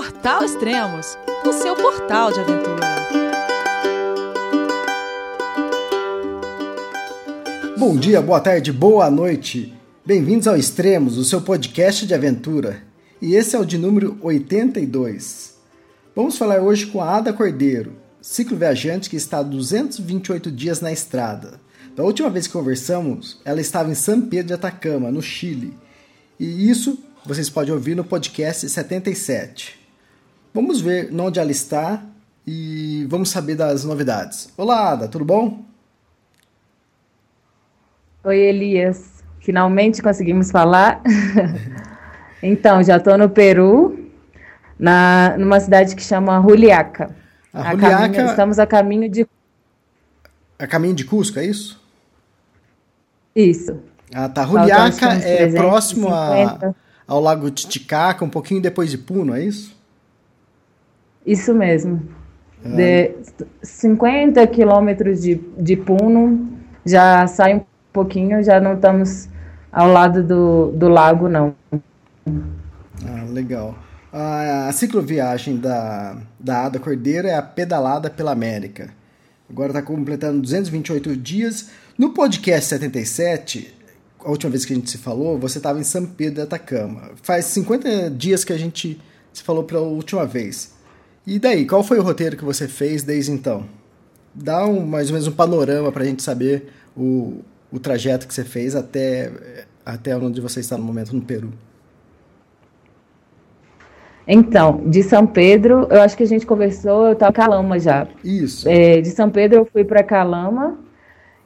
Portal Extremos, o seu portal de aventura. Bom dia, boa tarde, boa noite. Bem-vindos ao Extremos, o seu podcast de aventura. E esse é o de número 82. Vamos falar hoje com a Ada Cordeiro, ciclo viajante que está 228 dias na estrada. Da última vez que conversamos, ela estava em São Pedro de Atacama, no Chile. E isso vocês podem ouvir no podcast 77. Vamos ver onde ela está e vamos saber das novidades. Olá, Ada, tudo bom? Oi, Elias. Finalmente conseguimos falar. então, já estou no Peru, na, numa cidade que chama Juliaca. A, a Juliaca... Caminho, estamos a caminho de. A caminho de Cusco, é isso? Isso. Ah, tá. Juliaca é próximo a, ao Lago Titicaca, um pouquinho depois de Puno, é isso? Isso mesmo. Ah. De 50 quilômetros de, de Puno, já sai um pouquinho, já não estamos ao lado do, do lago, não. Ah, legal. A, a cicloviagem da, da Ada Cordeiro é a pedalada pela América. Agora está completando 228 dias. No podcast 77, a última vez que a gente se falou, você estava em São Pedro de Atacama. Faz 50 dias que a gente se falou pela última vez. E daí, qual foi o roteiro que você fez desde então? Dá um, mais ou menos um panorama para a gente saber o, o trajeto que você fez até, até onde você está no momento no Peru. Então, de São Pedro, eu acho que a gente conversou, eu estava em Calama já. Isso. É, de São Pedro eu fui para Calama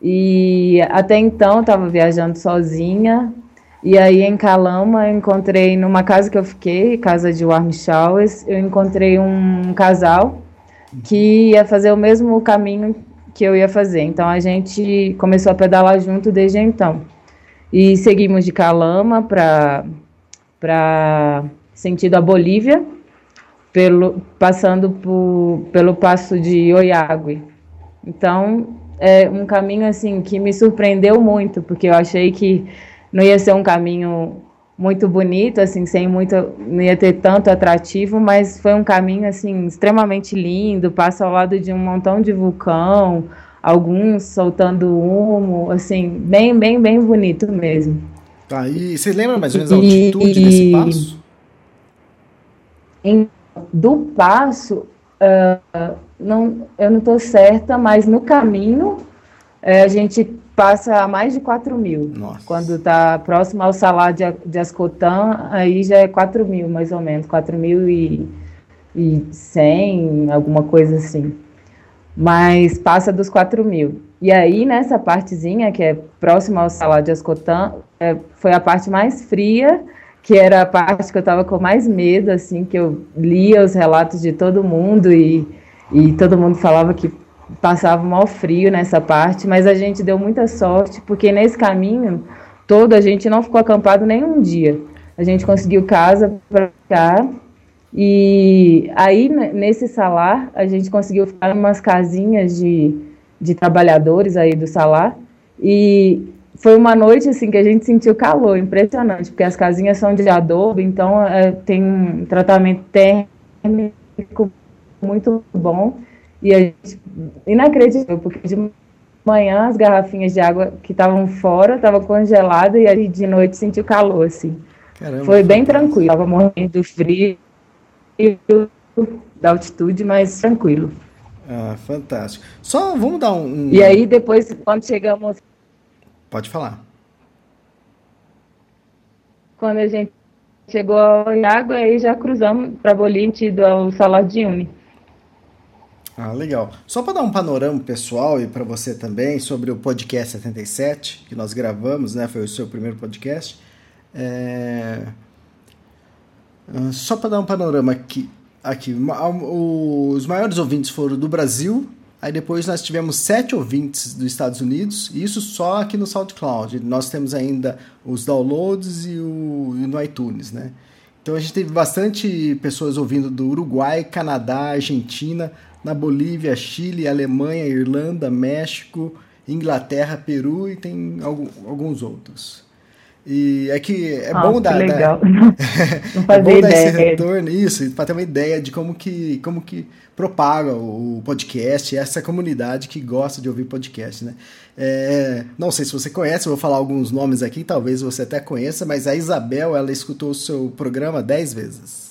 e até então estava viajando sozinha. E aí em Calama eu encontrei numa casa que eu fiquei, casa de Warm Showers, eu encontrei um casal que ia fazer o mesmo caminho que eu ia fazer. Então a gente começou a pedalar junto desde então. E seguimos de Calama para para sentido a Bolívia, pelo, passando por, pelo passo de Oiague. Então, é um caminho assim que me surpreendeu muito, porque eu achei que não ia ser um caminho muito bonito, assim, sem muito, não ia ter tanto atrativo, mas foi um caminho assim extremamente lindo, passa ao lado de um montão de vulcão, alguns soltando humo, assim, bem, bem, bem bonito mesmo. Tá, e você lembra mais ou menos a altitude e, desse passo? Em, do passo, uh, não, eu não estou certa, mas no caminho uh, a gente passa a mais de 4 mil. Nossa. Quando está próximo ao salário de, de Ascotan, aí já é 4 mil, mais ou menos, 4 mil e, e 100, alguma coisa assim. Mas passa dos 4 mil. E aí, nessa partezinha, que é próxima ao salário de Ascotan, é, foi a parte mais fria que era a parte que eu estava com mais medo, assim, que eu lia os relatos de todo mundo e, e todo mundo falava que passava mal frio nessa parte, mas a gente deu muita sorte, porque nesse caminho todo a gente não ficou acampado nem um dia. A gente conseguiu casa para ficar e aí nesse salar a gente conseguiu ficar em umas casinhas de, de trabalhadores aí do salar e foi uma noite assim que a gente sentiu calor, impressionante, porque as casinhas são de adobe, então é, tem um tratamento térmico muito bom e a gente, inacreditável, porque de manhã as garrafinhas de água que estavam fora estavam congeladas e aí de noite sentiu calor assim. Caramba, foi bem tranquilo, tava morrendo do frio da altitude, mas tranquilo. Ah, fantástico. Só vamos dar um. E aí depois quando chegamos Pode falar. Quando a gente chegou ao Iago, aí já cruzamos para Bolim, ido ao Salar de Uni. Ah, legal. Só para dar um panorama pessoal e para você também sobre o podcast 77 que nós gravamos, né? Foi o seu primeiro podcast. É... Ah, só para dar um panorama aqui, aqui, os maiores ouvintes foram do Brasil, Aí depois nós tivemos sete ouvintes dos Estados Unidos, isso só aqui no SoundCloud. Nós temos ainda os downloads e, o, e no iTunes, né? Então a gente teve bastante pessoas ouvindo do Uruguai, Canadá, Argentina, na Bolívia, Chile, Alemanha, Irlanda, México, Inglaterra, Peru e tem alguns outros. E é que é ah, bom dar, legal. fazia é bom dar esse retorno, isso, para ter uma ideia de como que, como que propaga o podcast, essa comunidade que gosta de ouvir podcast, né? É, não sei se você conhece, eu vou falar alguns nomes aqui, talvez você até conheça, mas a Isabel, ela escutou o seu programa dez vezes.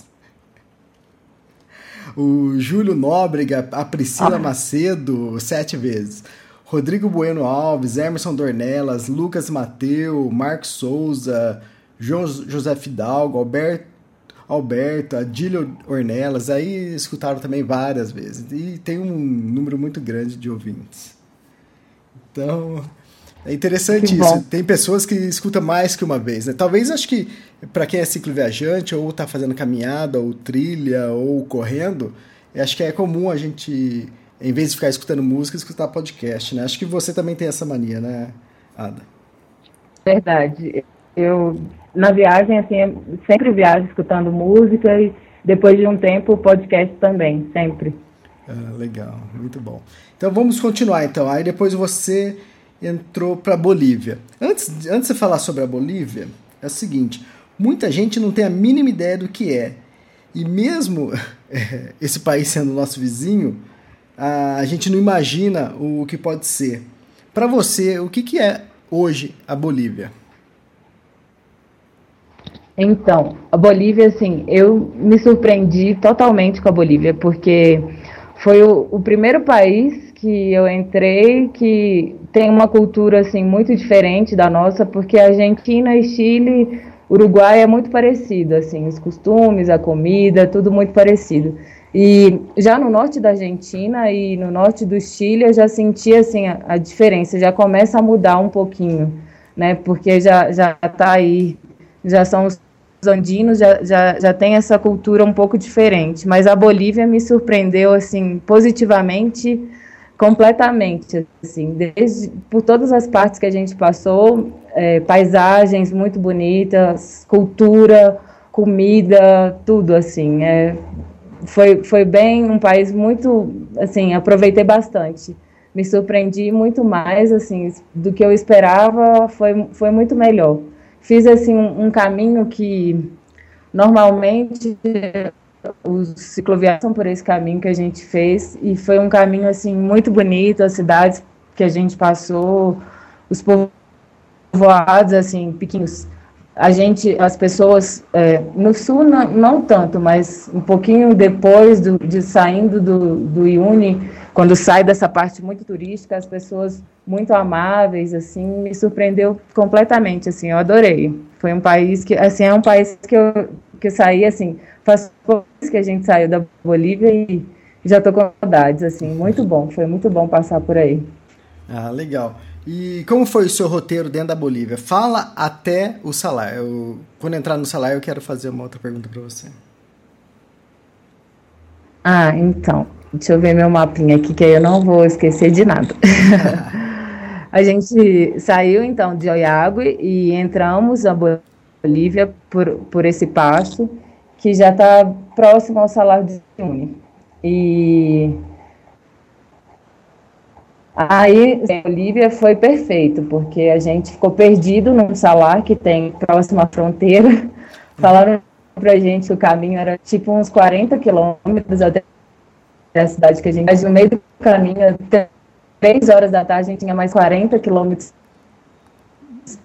O Júlio Nóbrega, a Priscila ah. Macedo, sete vezes. Rodrigo Bueno Alves, Emerson Dornelas, Lucas Mateu, Marcos Souza, João José Fidalgo, Alberto, Alberto, Adílio Ornelas, aí escutaram também várias vezes. E tem um número muito grande de ouvintes. Então, é interessante isso. Tem pessoas que escutam mais que uma vez. Né? Talvez acho que para quem é ciclo viajante, ou está fazendo caminhada, ou trilha, ou correndo, acho que é comum a gente em vez de ficar escutando música, escutar podcast, né? Acho que você também tem essa mania, né, Ada? Verdade. Eu, na viagem, assim, sempre viajo escutando música e depois de um tempo, podcast também, sempre. Ah, legal, muito bom. Então vamos continuar, então. Aí depois você entrou para Bolívia. Antes, antes de falar sobre a Bolívia, é o seguinte: muita gente não tem a mínima ideia do que é. E mesmo esse país sendo nosso vizinho, a gente não imagina o que pode ser. Para você, o que, que é hoje a Bolívia? Então, a Bolívia, assim, eu me surpreendi totalmente com a Bolívia, porque foi o, o, primeiro país que eu entrei que tem uma cultura, assim, muito diferente da nossa, porque a Argentina e Chile, Uruguai é muito parecido, assim, os costumes, a comida, tudo muito parecido. E já no norte da Argentina e no norte do Chile eu já senti assim a, a diferença, já começa a mudar um pouquinho, né? Porque já já está aí, já são os andinos, já, já, já tem essa cultura um pouco diferente. Mas a Bolívia me surpreendeu assim positivamente, completamente, assim, desde por todas as partes que a gente passou, é, paisagens muito bonitas, cultura, comida, tudo assim, é foi, foi bem um país muito, assim, aproveitei bastante. Me surpreendi muito mais, assim, do que eu esperava, foi, foi muito melhor. Fiz, assim, um, um caminho que normalmente os cicloviários são por esse caminho que a gente fez e foi um caminho, assim, muito bonito, as cidades que a gente passou, os povoados, assim, pequenos a gente, as pessoas é, no sul não, não, tanto, mas um pouquinho depois do, de saindo do, do Iuni, quando sai dessa parte muito turística, as pessoas muito amáveis, assim, me surpreendeu completamente, assim, eu adorei. Foi um país que, assim, é um país que eu que eu saí, assim, faz poucos que a gente saiu da Bolívia e já tô com saudades, assim, muito bom, foi muito bom passar por aí. Ah, legal. E como foi o seu roteiro dentro da Bolívia? Fala até o salário. Eu, quando entrar no salário, eu quero fazer uma outra pergunta para você. Ah, então. Deixa eu ver meu mapinha aqui, que aí eu não vou esquecer de nada. a gente saiu, então, de Oiague e entramos na Bolívia por, por esse passo, que já está próximo ao salário de Uni. E Aí, Bolívia foi perfeito, porque a gente ficou perdido num salar que tem próximo à fronteira. Falaram pra gente que o caminho era tipo uns 40 quilômetros até a cidade que a gente. Mas no meio do caminho, até 3 horas da tarde, a gente tinha mais 40 quilômetros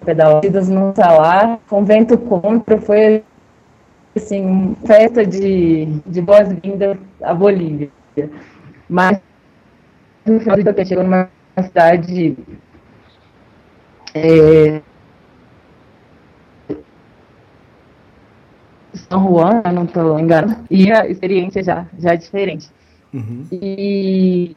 pedalados num salar, com vento contra. Foi assim, festa de, de boas-vindas à Bolívia. Mas no final dia chegou numa cidade é, São Juan, não estou enganada, e a experiência já, já é diferente. Uhum. E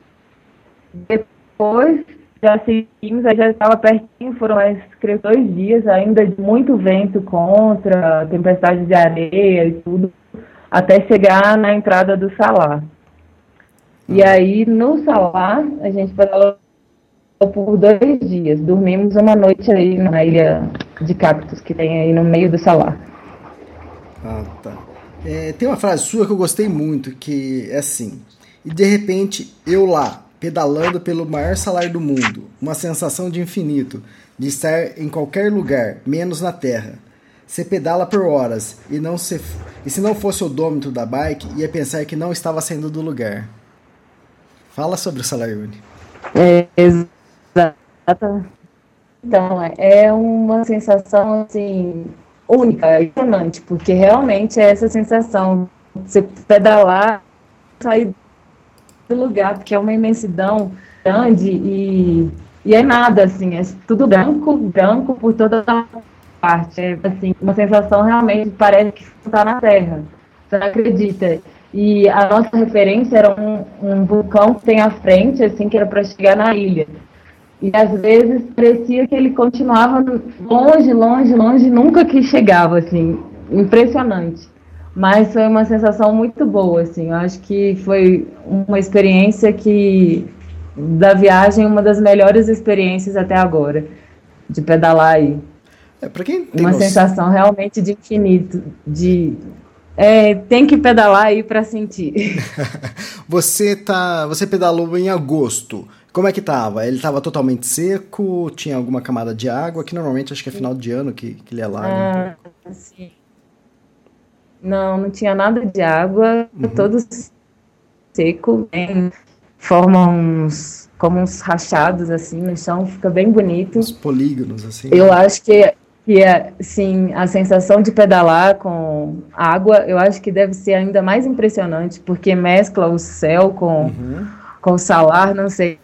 depois já seguimos, aí já estava pertinho, foram mais creio, dois dias ainda de muito vento contra, tempestade de areia e tudo, até chegar na entrada do salar. E aí, no Salar, a gente pedalou por dois dias. Dormimos uma noite aí na ilha de cactos que tem aí no meio do Salar. Ah, tá. É, tem uma frase sua que eu gostei muito, que é assim: E de repente, eu lá, pedalando pelo maior salário do mundo, uma sensação de infinito. de estar em qualquer lugar, menos na terra. Você pedala por horas e não se e se não fosse o odômetro da bike, ia pensar que não estava saindo do lugar. Fala sobre o Salayuni. É. Então, é uma sensação assim única, impressionante, porque realmente é essa sensação você pedalar, sair do lugar, porque é uma imensidão grande e, e é nada, assim, é tudo branco, branco por toda a parte. É assim, uma sensação realmente parece que está na Terra. Você não acredita. E a nossa referência era um, um vulcão que tem à frente, assim, que era para chegar na ilha. E às vezes parecia que ele continuava longe, longe, longe, nunca que chegava, assim, impressionante. Mas foi uma sensação muito boa, assim. Eu acho que foi uma experiência que da viagem uma das melhores experiências até agora de pedalar aí. É, para quem tem uma noção... sensação realmente de infinito, de é, tem que pedalar aí para sentir. você tá, você pedalou em agosto. Como é que tava? Ele tava totalmente seco? Tinha alguma camada de água? Que normalmente acho que é final de ano que, que ele é lá. Ah, sim. Não, não tinha nada de água, uhum. todo seco, bem, forma uns como uns rachados assim no chão, fica bem bonito. Os polígonos assim. Eu né? acho que que é, sim, a sensação de pedalar com água, eu acho que deve ser ainda mais impressionante, porque mescla o céu com, uhum. com o salar, não sei,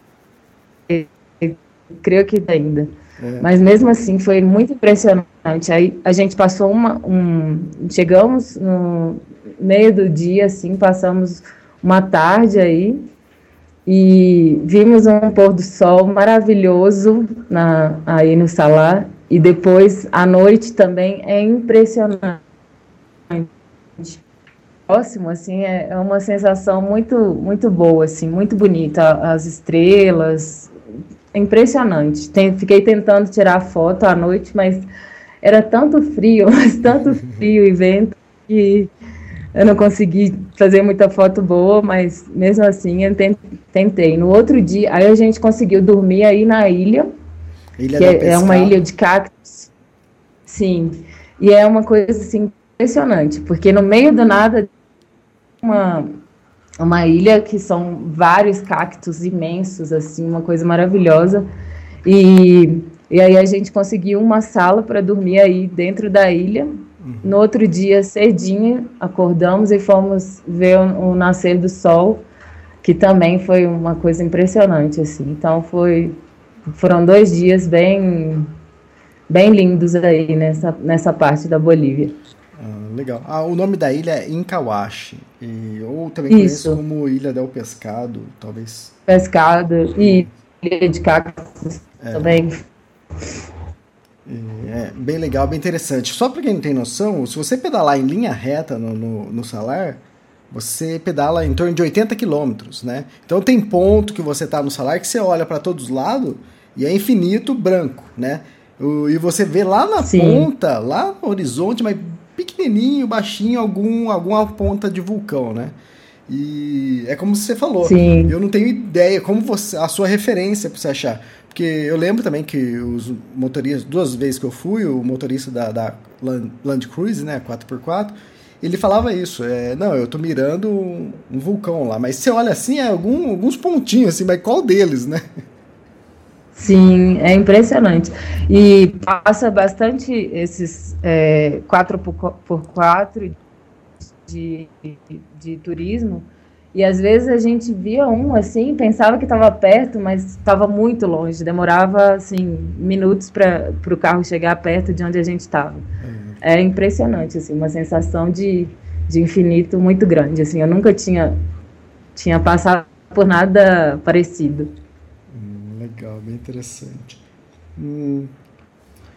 creio que ainda. É. Mas mesmo assim foi muito impressionante. Aí a gente passou uma, um, chegamos no meio do dia, assim, passamos uma tarde aí e vimos um pôr do sol maravilhoso na, aí no Salar e depois à noite também é impressionante. Próximo, assim, é, é uma sensação muito, muito boa, assim, muito bonita. As estrelas, impressionante. Tem, fiquei tentando tirar foto à noite, mas era tanto frio, mas tanto frio e vento que eu não consegui fazer muita foto boa, mas mesmo assim eu tentei. No outro dia, aí a gente conseguiu dormir aí na ilha, ilha que é, é uma ilha de cactos. Sim, e é uma coisa assim impressionante, porque no meio do nada uma uma ilha que são vários cactos imensos, assim, uma coisa maravilhosa. E, e aí a gente conseguiu uma sala para dormir aí dentro da ilha. Uhum. No outro dia, cedinho, acordamos e fomos ver o, o, nascer do sol, que também foi uma coisa impressionante, assim. Então foi, foram dois dias bem, bem lindos aí nessa, nessa parte da Bolívia. Ah, legal. Ah, o nome da ilha é Incawashi, e, ou também conhecido como Ilha del Pescado, talvez. Pescado e Ilha de Cactos é. também. É bem legal, bem interessante. Só para quem não tem noção, se você pedalar em linha reta no, no, no salar, você pedala em torno de 80 quilômetros, né? Então tem ponto que você tá no salar que você olha para todos os lados e é infinito branco, né? E você vê lá na Sim. ponta, lá no horizonte, mas pequenininho, baixinho, algum, alguma ponta de vulcão, né? E é como você falou. Sim. Eu não tenho ideia como você a sua referência para você achar, porque eu lembro também que os motoristas duas vezes que eu fui, o motorista da, da Land, Land Cruise, né, 4x4, ele falava isso, é, não, eu tô mirando um, um vulcão lá, mas você olha assim, é algum, alguns pontinhos assim, mas qual deles, né? Sim, é impressionante. E passa bastante esses é, 4x4 de, de, de turismo. E às vezes a gente via um assim, pensava que estava perto, mas estava muito longe. Demorava assim minutos para o carro chegar perto de onde a gente estava. Uhum. É impressionante, assim, uma sensação de, de infinito muito grande. Assim, eu nunca tinha tinha passado por nada parecido legal, bem interessante. Hum,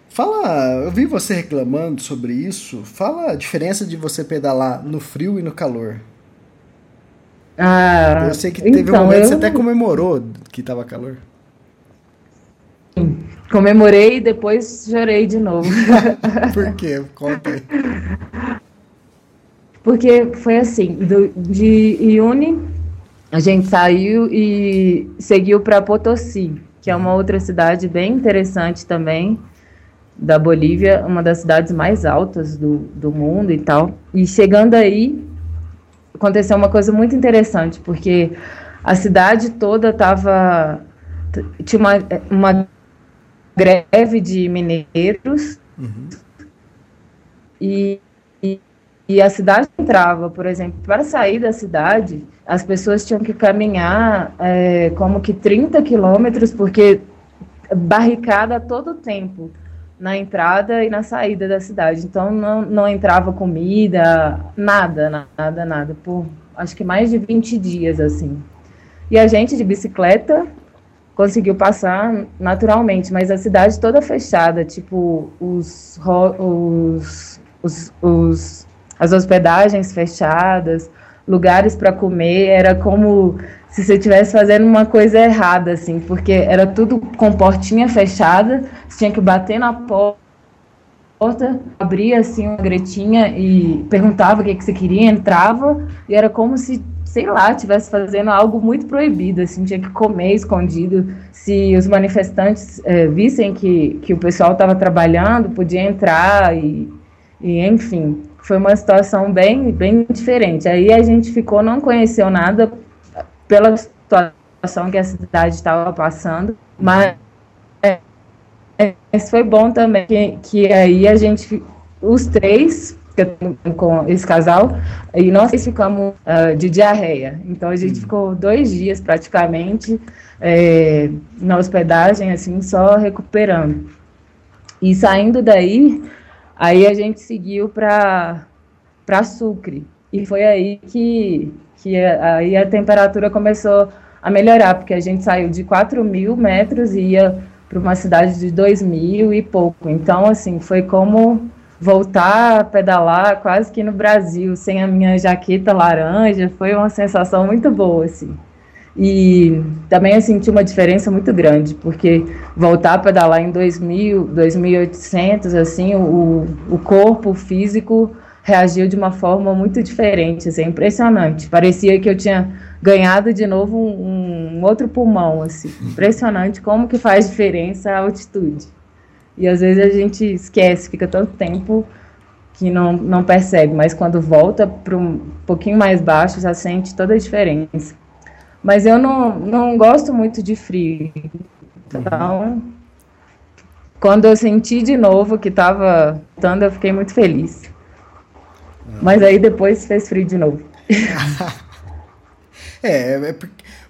fala, eu vi você reclamando sobre isso. Fala a diferença de você pedalar no frio e no calor. Ah, eu sei que teve então, um momento que você até comemorou que estava calor. Comemorei e depois chorei de novo. Por quê? Conta aí. Porque foi assim, do, de Iune a gente saiu e seguiu para Potosí. Que é uma outra cidade bem interessante também, da Bolívia, uma das cidades mais altas do, do mundo e tal. E chegando aí, aconteceu uma coisa muito interessante, porque a cidade toda estava. Tinha uma, uma greve de mineiros. Uhum. E, e, a cidade entrava, por exemplo, para sair da cidade, as pessoas tinham que caminhar é, como que 30 quilômetros, porque barricada a todo tempo na entrada e na saída da cidade. Então não, não entrava comida, nada, nada, nada, por acho que mais de 20 dias assim. E a gente de bicicleta conseguiu passar naturalmente, mas a cidade toda fechada, tipo os, os, os, os as hospedagens fechadas, lugares para comer, era como se você estivesse fazendo uma coisa errada, assim, porque era tudo com portinha fechada, você tinha que bater na porta, abria assim uma gretinha e perguntava o que, que você queria, entrava, e era como se, sei lá, estivesse fazendo algo muito proibido, assim, tinha que comer escondido. Se os manifestantes é, vissem que, que o pessoal estava trabalhando, podia entrar e, e, enfim, foi uma situação bem, bem diferente. Aí a gente ficou, não conheceu nada pela situação que a cidade estava passando, mas é, é, foi bom também que, que aí a gente, os três, com esse casal, e nós ficamos uh, de diarreia. Então a gente hum. ficou dois dias praticamente é, na hospedagem, assim, só recuperando. E saindo daí, aí a gente seguiu para Sucre. E foi aí que que aí a temperatura começou a melhorar, porque a gente saiu de 4 mil metros e ia para uma cidade de 2 mil e pouco. Então, assim, foi como voltar a pedalar quase que no Brasil, sem a minha jaqueta laranja, foi uma sensação muito boa, assim. E também eu senti uma diferença muito grande, porque voltar a pedalar em 2.000, 2.800, assim, o, o corpo físico reagiu de uma forma muito diferente, assim, impressionante. Parecia que eu tinha ganhado de novo um, um, outro pulmão, assim. Impressionante como que faz diferença a altitude. E às vezes a gente esquece, fica tanto tempo que não, não percebe, mas quando volta para um pouquinho mais baixo já sente toda a diferença. Mas eu não, não gosto muito de frio, então quando eu senti de novo que estava voltando, eu fiquei muito feliz. Mas aí depois fez frio de novo. é, é,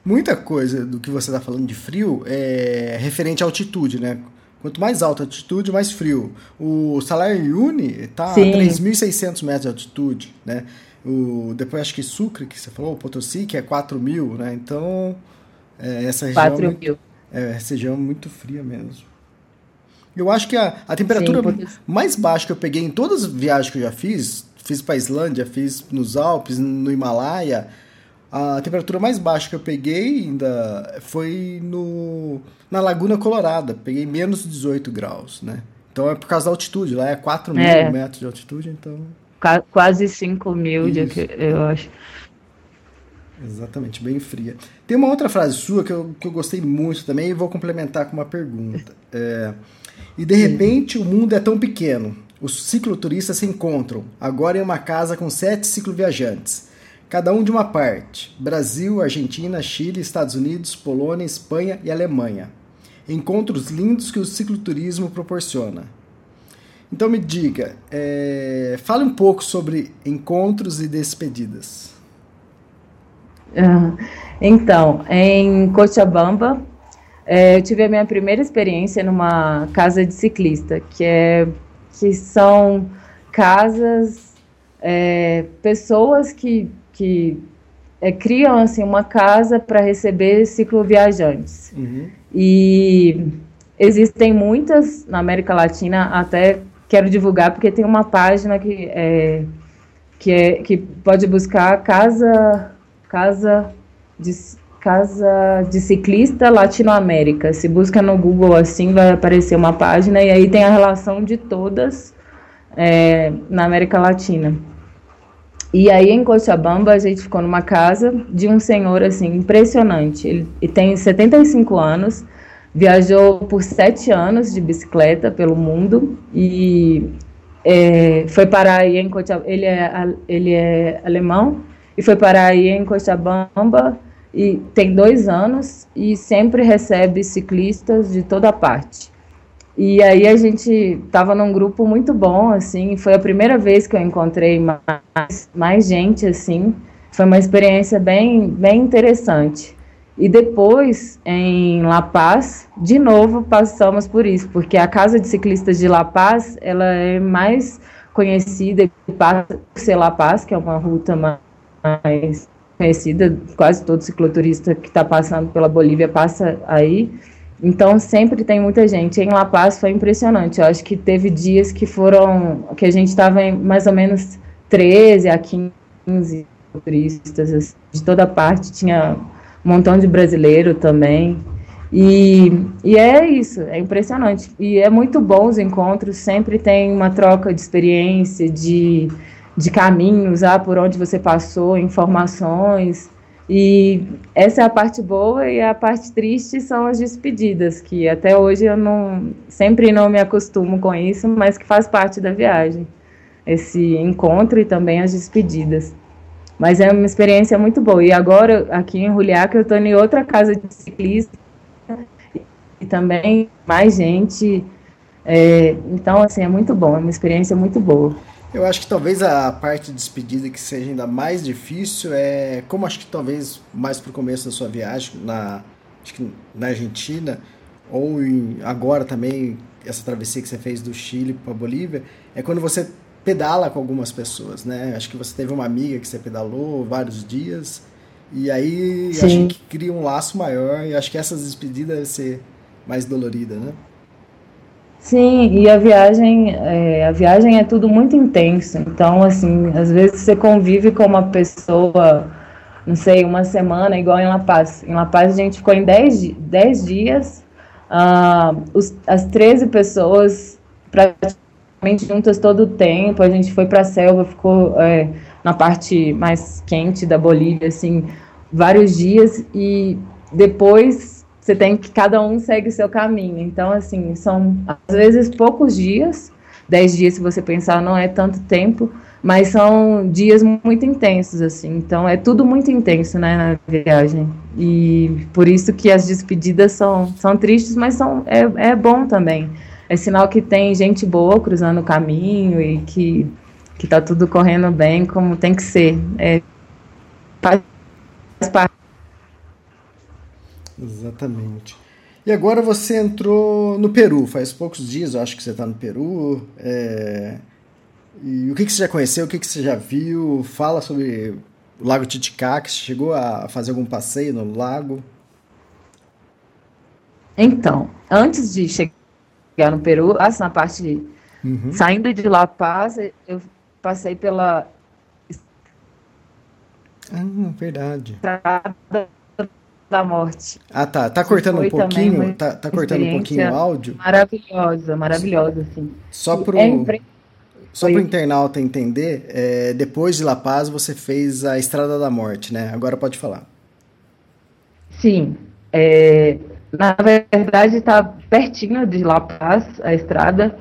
muita coisa do que você está falando de frio é referente à altitude, né? Quanto mais alta a altitude, mais frio. O salário Uni está a 3.600 metros de altitude, né? O, depois acho que Sucre, que você falou, Potosí, que é 4 mil, né? Então, é, essa região... 4 é mil. É, essa região é muito fria mesmo. Eu acho que a, a temperatura Sim, mais baixa que eu peguei em todas as viagens que eu já fiz, fiz para Islândia, fiz nos Alpes, no Himalaia. A temperatura mais baixa que eu peguei ainda foi no, na Laguna Colorada. Peguei menos de 18 graus, né? Então é por causa da altitude. Lá é 4 mil é. metros de altitude, então... Quase 5 mil, eu acho. Exatamente, bem fria. Tem uma outra frase sua que eu, que eu gostei muito também e vou complementar com uma pergunta. É, e de repente o mundo é tão pequeno os cicloturistas se encontram, agora em uma casa com sete cicloviajantes, cada um de uma parte: Brasil, Argentina, Chile, Estados Unidos, Polônia, Espanha e Alemanha. Encontros lindos que o cicloturismo proporciona. Então me diga, é, fale um pouco sobre encontros e despedidas. Então, em Cochabamba, é, eu tive a minha primeira experiência numa casa de ciclista, que é que são casas, é, pessoas que, que é, criam assim, uma casa para receber cicloviajantes. Uhum. E existem muitas na América Latina, até quero divulgar porque tem uma página que, é, que, é, que pode buscar casa, casa de, Casa de Ciclista Latinoamérica. Se busca no Google assim, vai aparecer uma página e aí tem a relação de todas é, na América Latina. E aí em Cochabamba a gente ficou numa casa de um senhor assim impressionante. Ele, ele tem 75 anos, viajou por sete anos de bicicleta pelo mundo e é, foi parar aí em Cochabamba, ele é, ele é alemão, e foi parar aí em Cochabamba, e tem dois anos, e sempre recebe ciclistas de toda parte. E aí a gente estava num grupo muito bom, assim, foi a primeira vez que eu encontrei mais, mais gente, assim, foi uma experiência bem, bem interessante. E depois, em La Paz, de novo passamos por isso, porque a Casa de Ciclistas de La Paz, ela é mais conhecida por ser La Paz, que é uma ruta mais conhecida, quase todo cicloturista que está passando pela Bolívia passa aí. Então sempre tem muita gente. Em La Paz foi impressionante. Eu acho que teve dias que foram que a gente estava em mais ou menos 13 a 15 turistas assim, de toda parte, tinha um montão de brasileiro também. E, e é isso, é impressionante. E é muito bom os encontros, sempre tem uma troca de experiência, de, de caminhos, ah, por onde você passou, informações. E essa é a parte boa e a parte triste são as despedidas, que até hoje eu não sempre não me acostumo com isso, mas que faz parte da viagem. Esse encontro e também as despedidas. Mas é uma experiência muito boa. E agora, aqui em Juliaca, eu estou em outra casa de ciclista e também mais gente. É, então, assim, é muito bom, é uma experiência muito boa. Eu acho que talvez a parte de despedida que seja ainda mais difícil é, como acho que talvez mais para o começo da sua viagem na, na Argentina, ou em, agora também, essa travessia que você fez do Chile para a Bolívia, é quando você pedala com algumas pessoas, né? Acho que você teve uma amiga que você pedalou vários dias e aí Sim. acho que cria um laço maior e acho que essas despedidas devem ser mais dolorida, né? Sim, e a viagem, é, a viagem é tudo muito intenso. Então, assim, às vezes você convive com uma pessoa, não sei, uma semana, igual em La Paz. Em La Paz a gente ficou em 10 dias, uh, os, as 13 pessoas praticamente juntas todo o tempo. A gente foi para a selva, ficou é, na parte mais quente da Bolívia, assim, vários dias e depois você tem que cada um segue o seu caminho. Então, assim, são às vezes poucos dias, dez dias se você pensar não é tanto tempo, mas são dias muito intensos, assim. Então é tudo muito intenso, né, na viagem. E por isso que as despedidas são, são tristes, mas são, é, é bom também é sinal que tem gente boa cruzando o caminho e que, que tá tudo correndo bem como tem que ser. É, faz parte. Exatamente. E agora você entrou no Peru, faz poucos dias, eu acho que você está no Peru. É... E o que, que você já conheceu, o que, que você já viu? Fala sobre o Lago Titicaca, você chegou a fazer algum passeio no lago? Então, antes de chegar no Peru, assim, na parte uhum. saindo de La Paz, eu passei pela ah, verdade. Estrada da morte. Ah, tá. Tá cortando um pouquinho, tá, tá cortando um pouquinho o áudio? Maravilhosa, maravilhosa, assim. Só pro é Só para o internauta entender, é, depois de La Paz você fez a Estrada da Morte, né? Agora pode falar. Sim. É, na verdade, está pertinho de La Paz, a estrada,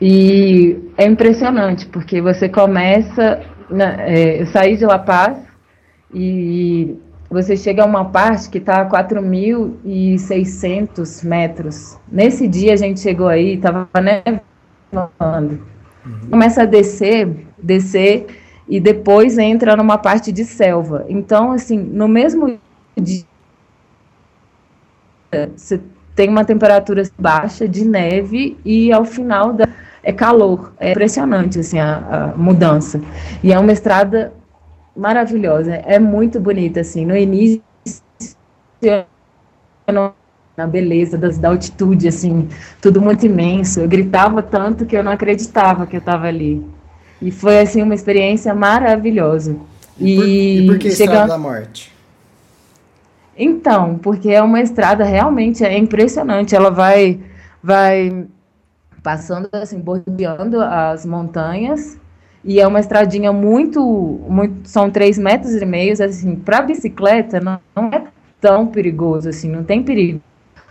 e é impressionante, porque você começa. é, eu saí de La Paz e você chega a uma parte que está a 4.600 metros. Nesse dia a gente chegou aí, estava nevando. Uhum. Começa a descer, descer, e depois entra numa parte de selva. Então, assim, no mesmo dia você tem uma temperatura baixa de neve e ao final da, é calor. É impressionante assim a, a, mudança. E é uma estrada maravilhosa, é muito bonita assim. No início na beleza das, da altitude assim, tudo muito imenso. Eu gritava tanto que eu não acreditava que eu estava ali. E foi assim uma experiência maravilhosa. E, por, e por que chegando... Estrada da Morte? Então, porque é uma estrada realmente é impressionante. Ela vai, vai passando assim, bordeando as montanhas e é uma estradinha muito, muito são três metros e meio, assim, para bicicleta não, não, é tão perigoso assim, não tem perigo.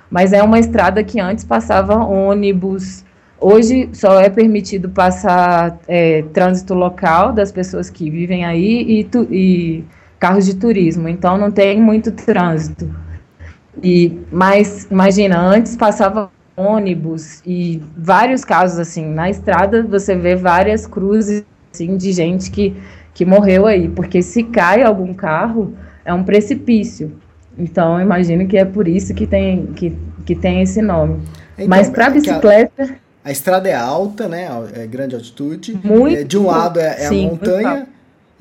Mas é uma estrada que antes passava ônibus. Hoje só é permitido passar é, trânsito local das pessoas que vivem aí e, tu, e carros de turismo. Então não tem muito trânsito. E mas imagina, antes passava ônibus e vários casos assim na estrada você vê várias cruzes assim de gente que que morreu aí, porque se cai algum carro é um precipício. Então imagino que é por isso que tem que, que tem esse nome. Então, Mas para bicicleta a, a, estrada é alta, né? É grande altitude. Muito. É, de um lado é, é sim, a montanha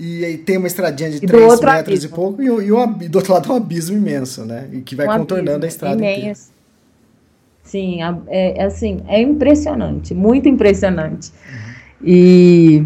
e aí tem uma estradinha de 3 metros abismo. e pouco, e, e, um, e, do outro lado é um abismo imenso, né? E que vai um contornando a estrada imenso. Sim, é, é, assim, é impressionante, muito impressionante. E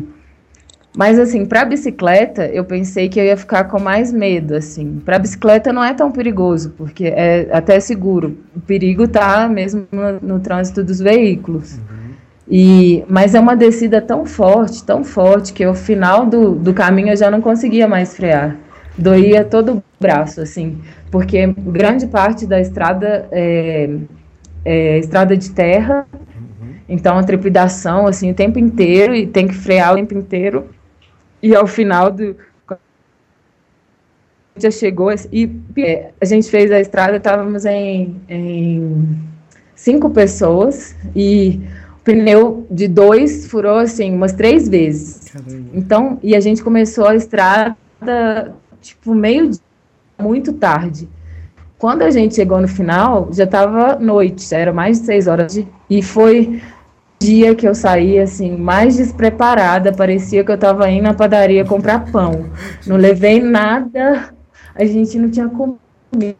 mas assim, para bicicleta, eu pensei que eu ia ficar com mais medo, assim. Para bicicleta não é tão perigoso, porque é até seguro. O perigo tá mesmo no, no trânsito dos veículos. Uhum. E, mas é uma descida tão forte, tão forte, que ao final do, do caminho eu já não conseguia mais frear. Doía todo o braço, assim, porque grande parte da estrada é, é estrada de terra, então a trepidação, assim, o tempo inteiro, e tem que frear o tempo inteiro. E ao final do. Já chegou, e é, a gente fez a estrada, estávamos em, em cinco pessoas, e pneu de dois furou assim umas três vezes. Caramba. Então, e a gente começou a estrada tipo meio muito tarde. Quando a gente chegou no final, já estava noite, já era mais de seis horas de, e foi dia que eu saí assim mais despreparada, parecia que eu estava indo na padaria comprar pão. Não levei nada, a gente não tinha comido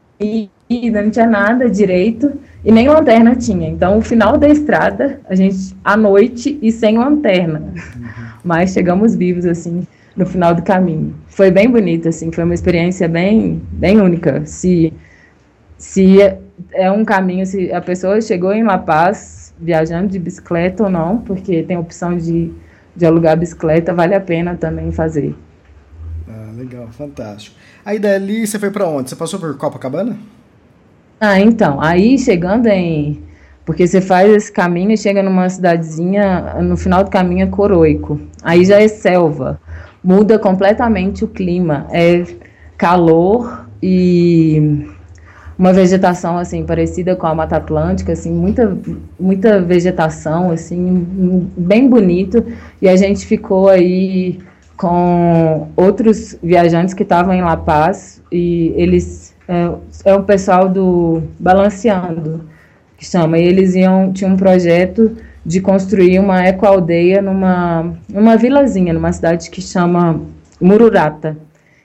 não tinha nada direito e nem lanterna tinha. Então, o final da estrada, a gente à noite e sem lanterna. Uhum. Mas chegamos vivos assim no final do caminho. Foi bem bonito assim, foi uma experiência bem bem única. Se se é um caminho, se a pessoa chegou em La Paz viajando de bicicleta ou não, porque tem opção de, de alugar bicicleta, vale a pena também fazer. Ah, legal, fantástico. Aí dali você foi para onde? Você passou por Copacabana? Ah, então, aí chegando em. Porque você faz esse caminho e chega numa cidadezinha, no final do caminho é Coroico. Aí já é selva. Muda completamente o clima. É calor e uma vegetação assim parecida com a Mata Atlântica, assim, muita muita vegetação assim, bem bonito. E a gente ficou aí com outros viajantes que estavam em La Paz e eles é, é o pessoal do Balanceando, que chama. E eles iam, tinha um projeto de construir uma ecoaldeia numa, numa vilazinha, numa cidade que chama Mururata.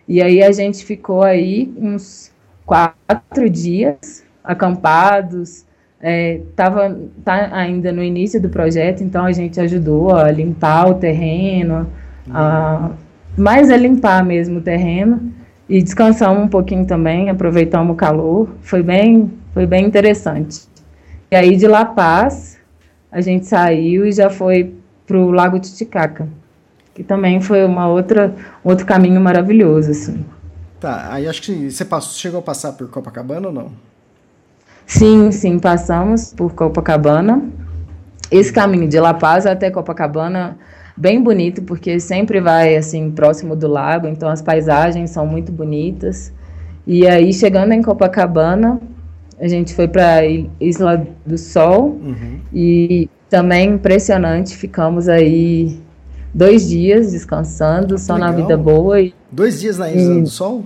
E aí a gente ficou aí uns quatro dias acampados, estava é, tá ainda no início do projeto, então a gente ajudou a limpar o terreno, a, mais a limpar mesmo o terreno e descansamos um pouquinho também, aproveitamos o calor, foi bem, foi bem interessante. E aí de La Paz, a gente saiu e já foi para o Lago Titicaca, que também foi uma outra, outro caminho maravilhoso, assim. Tá, aí acho que você passou, chegou a passar por Copacabana ou não? Sim, sim, passamos por Copacabana. Esse caminho de La Paz até Copacabana bem bonito, porque sempre vai assim próximo do lago, então as paisagens são muito bonitas. E aí, chegando em Copacabana, a gente foi para Isla do Sol uhum. e também impressionante, ficamos aí dois dias descansando, só legal. na vida boa. E, dois dias na Isla e, do Sol?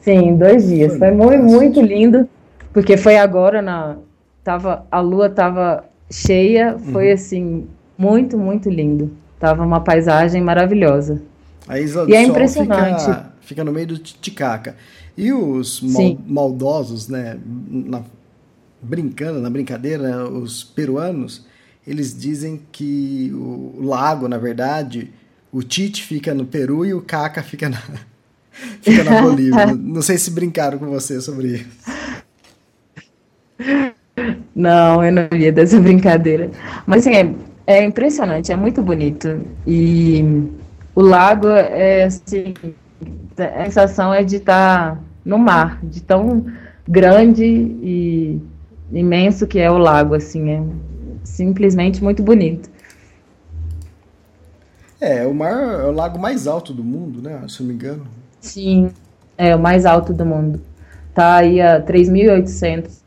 Sim, dois dias. Foi, foi muito, muito lindo, porque foi agora na tava a lua tava cheia, foi uhum. assim muito, muito lindo. Tava uma paisagem maravilhosa. A Isla do e é impressionante. Fica, fica, no meio do Titicaca. E os mal, maldosos, né, na, brincando, na brincadeira, os peruanos, eles dizem que o lago, na verdade, o Tite fica no Peru e o Caca fica na, fica na Bolívia. não sei se brincaram com você sobre isso. Não, eu não via dessa brincadeira. Mas assim, é, é impressionante, é muito bonito. E o lago é assim, a sensação é de estar no mar, de tão grande e, imenso que é o lago, assim, é simplesmente muito bonito. É, o mar é o lago mais alto do mundo, né? Se eu não me engano. Sim, é o mais alto do mundo. Tá aí a 3.800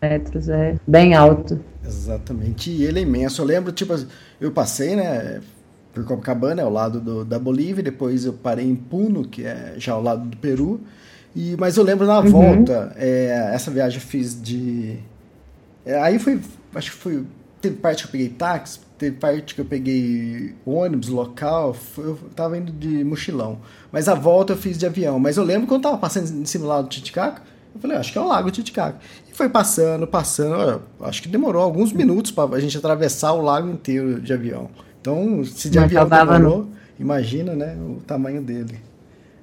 metros, é bem alto. Exatamente, e ele é imenso. Eu lembro, tipo, eu passei, né, por Copacabana, ao lado do, da Bolívia, depois eu parei em Puno, que é já ao lado do Peru, e, mas eu lembro na uhum. volta, é, essa viagem eu fiz de... É, aí foi, acho que foi, teve parte que eu peguei táxi, teve parte que eu peguei ônibus local, eu tava indo de mochilão. Mas a volta eu fiz de avião. Mas eu lembro quando eu tava passando em cima do lado do Titicaca, eu falei, ah, acho que é o Lago Titicaca. E foi passando, passando, acho que demorou alguns minutos para a gente atravessar o lago inteiro de avião. Então, se de Não avião demorou, no... imagina, né, o tamanho dele.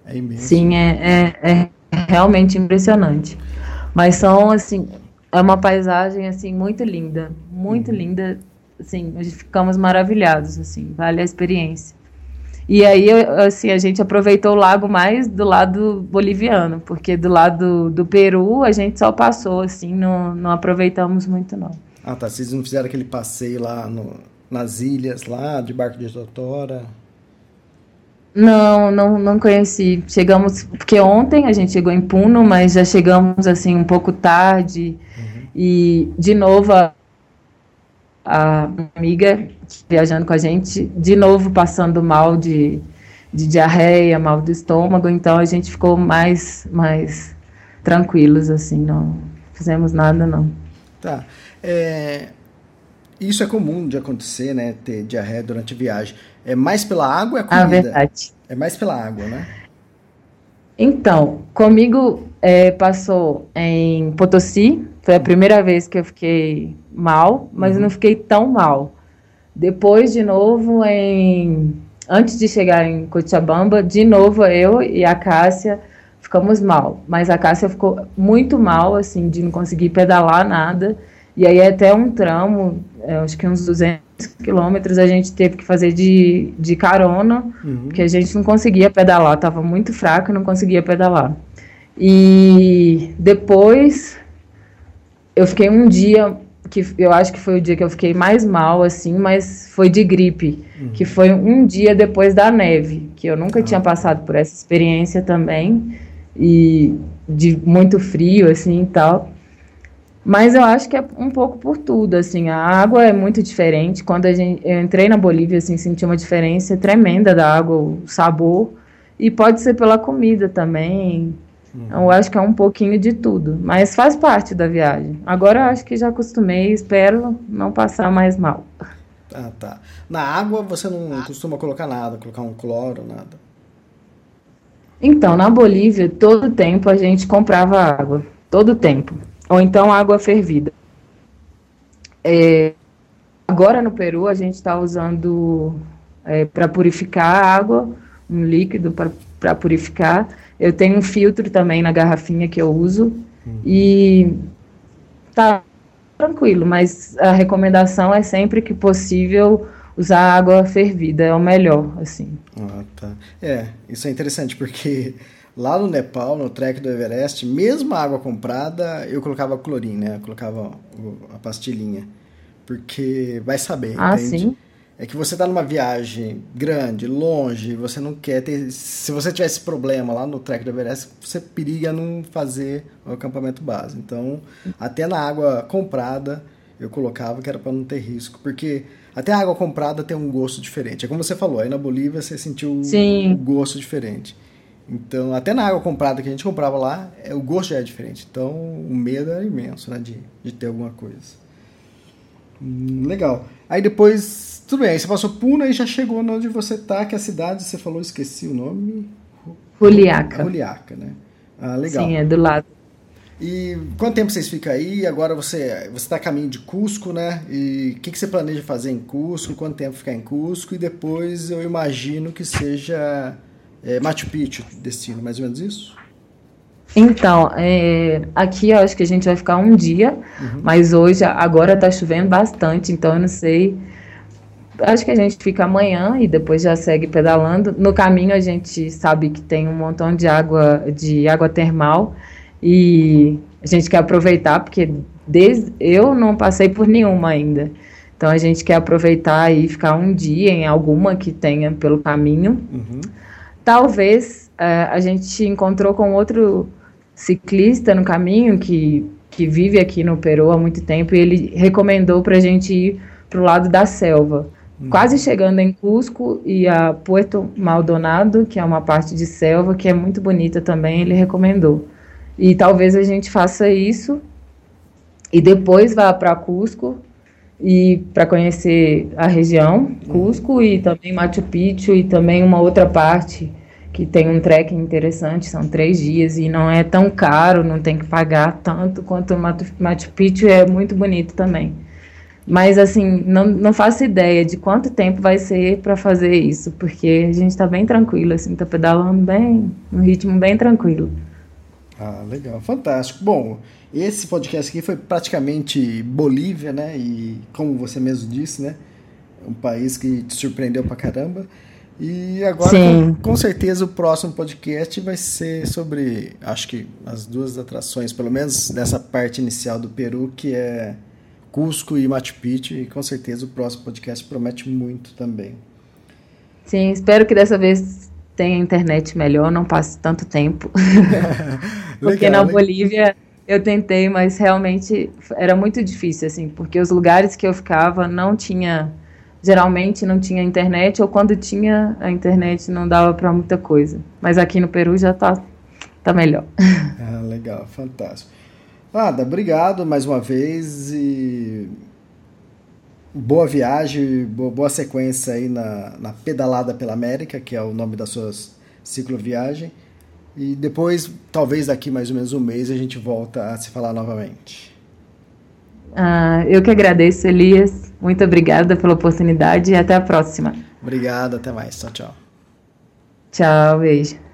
É imenso. Sim, é, é, é realmente impressionante. Mas são, assim, é uma paisagem, assim, muito linda, muito uhum. linda assim, ficamos maravilhados, assim, vale a experiência. E aí, assim, a gente aproveitou o lago mais do lado boliviano, porque do lado do Peru a gente só passou, assim, não, não aproveitamos muito, não. Ah, tá. Vocês não fizeram aquele passeio lá no, nas ilhas, lá, de barco de Totora? Não, não, não conheci. Chegamos, porque ontem a gente chegou em Puno, mas já chegamos, assim, um pouco tarde. Uhum. E, de novo, a a amiga viajando com a gente, de novo passando mal de, de diarreia, mal do estômago, então a gente ficou mais, mais tranquilos, assim, não fizemos nada, não. Tá. É, isso é comum de acontecer, né, ter diarreia durante a viagem. É mais pela água ou é ah, comida? Ah, verdade. É mais pela água, né? Então, comigo é, passou em Potosí, foi a primeira vez que eu fiquei mal, mas uhum. não fiquei tão mal. Depois, de novo, em antes de chegar em Cochabamba, de novo eu e a Cássia ficamos mal. Mas a Cássia ficou muito mal, assim, de não conseguir pedalar nada. E aí até um tramo, é, acho que uns 200 quilômetros, a gente teve que fazer de, de carona, uhum. porque a gente não conseguia pedalar, estava muito fraco e não conseguia pedalar. E depois eu fiquei um dia que eu acho que foi o dia que eu fiquei mais mal, assim, mas foi de gripe, uhum. que foi um dia depois da neve, que eu nunca ah. tinha passado por essa experiência também, e de muito frio, assim, e tal. Mas eu acho que é um pouco por tudo, assim, a água é muito diferente, quando a gente, eu entrei na Bolívia, assim, senti uma diferença tremenda da água, o sabor, e pode ser pela comida também, Uhum. Eu acho que é um pouquinho de tudo, mas faz parte da viagem. Agora eu acho que já acostumei, espero não passar mais mal. Ah, tá. Na água você não costuma colocar nada, colocar um cloro, nada? Então, na Bolívia, todo tempo a gente comprava água. Todo tempo. Ou então água fervida. É, agora no Peru a gente está usando é, para purificar a água, um líquido para purificar. Eu tenho um filtro também na garrafinha que eu uso uhum. e tá tranquilo, mas a recomendação é sempre que possível usar água fervida, é o melhor, assim. Ah, tá. É, isso é interessante porque lá no Nepal, no trek do Everest, mesmo a água comprada, eu colocava clorim, né? Eu colocava a pastilhinha. Porque vai saber, ah, entende? Sim? É que você está numa viagem grande, longe, você não quer ter. Se você tiver esse problema lá no trek do Everest, você periga não fazer o acampamento base. Então, até na água comprada, eu colocava que era para não ter risco, porque até a água comprada tem um gosto diferente. É como você falou, aí na Bolívia você sentiu um gosto diferente. Então, até na água comprada que a gente comprava lá, é, o gosto já é diferente. Então, o medo era imenso, né, de, de ter alguma coisa. Hum, legal. Aí depois tudo bem, aí você passou Puna e já chegou onde você tá, que é a cidade, você falou, esqueci o nome. Juliaca. Juliaca, né? Ah, legal. Sim, é do lado. E quanto tempo vocês ficam aí? Agora você você está a caminho de Cusco, né? E o que, que você planeja fazer em Cusco? Quanto tempo ficar em Cusco? E depois eu imagino que seja é, Machu Picchu destino, mais ou menos isso? Então, é, aqui eu acho que a gente vai ficar um dia, uhum. mas hoje, agora está chovendo bastante, então eu não sei acho que a gente fica amanhã e depois já segue pedalando. No caminho a gente sabe que tem um montão de água de água termal e a gente quer aproveitar, porque desde, eu não passei por nenhuma ainda. Então a gente quer aproveitar e ficar um dia em alguma que tenha pelo caminho. Uhum. Talvez uh, a gente encontrou com outro ciclista no caminho que, que vive aqui no Peru há muito tempo e ele recomendou para a gente ir para o lado da selva. Quase chegando em Cusco e a Puerto Maldonado, que é uma parte de selva que é muito bonita também, ele recomendou. E talvez a gente faça isso e depois vá para Cusco e para conhecer a região, Cusco e também Machu Picchu e também uma outra parte que tem um trekking interessante, são três dias e não é tão caro, não tem que pagar tanto quanto o Machu Picchu é muito bonito também. Mas assim, não, não faço ideia de quanto tempo vai ser para fazer isso, porque a gente está bem tranquilo, assim, está pedalando bem, um ritmo bem tranquilo. Ah, legal, fantástico. Bom, esse podcast aqui foi praticamente Bolívia, né? E como você mesmo disse, né? Um país que te surpreendeu pra caramba. E agora, com, com, certeza, o próximo podcast vai ser sobre, acho que as duas atrações, pelo menos dessa parte inicial do Peru, que é Cusco e Machu Picchu. E com certeza o próximo podcast promete muito também. Sim, espero que dessa vez tenha internet melhor, não passe tanto tempo. porque legal, na Bolívia eu tentei, mas realmente era muito difícil, assim, porque os lugares que eu ficava não tinha, geralmente não tinha internet, ou quando tinha a internet não dava para muita coisa. Mas aqui no Peru já tá, tá melhor. Ah, legal, fantástico. Ada, obrigado mais uma vez e boa viagem, boa, boa sequência aí na, na Pedalada pela América, que é o nome da sua cicloviagem. E depois, talvez daqui mais ou menos um mês, a gente volta a se falar novamente. Ah, eu que agradeço, Elias. Muito obrigada pela oportunidade e até a próxima. Obrigado, até mais. Tchau, tchau. Tchau, beijo.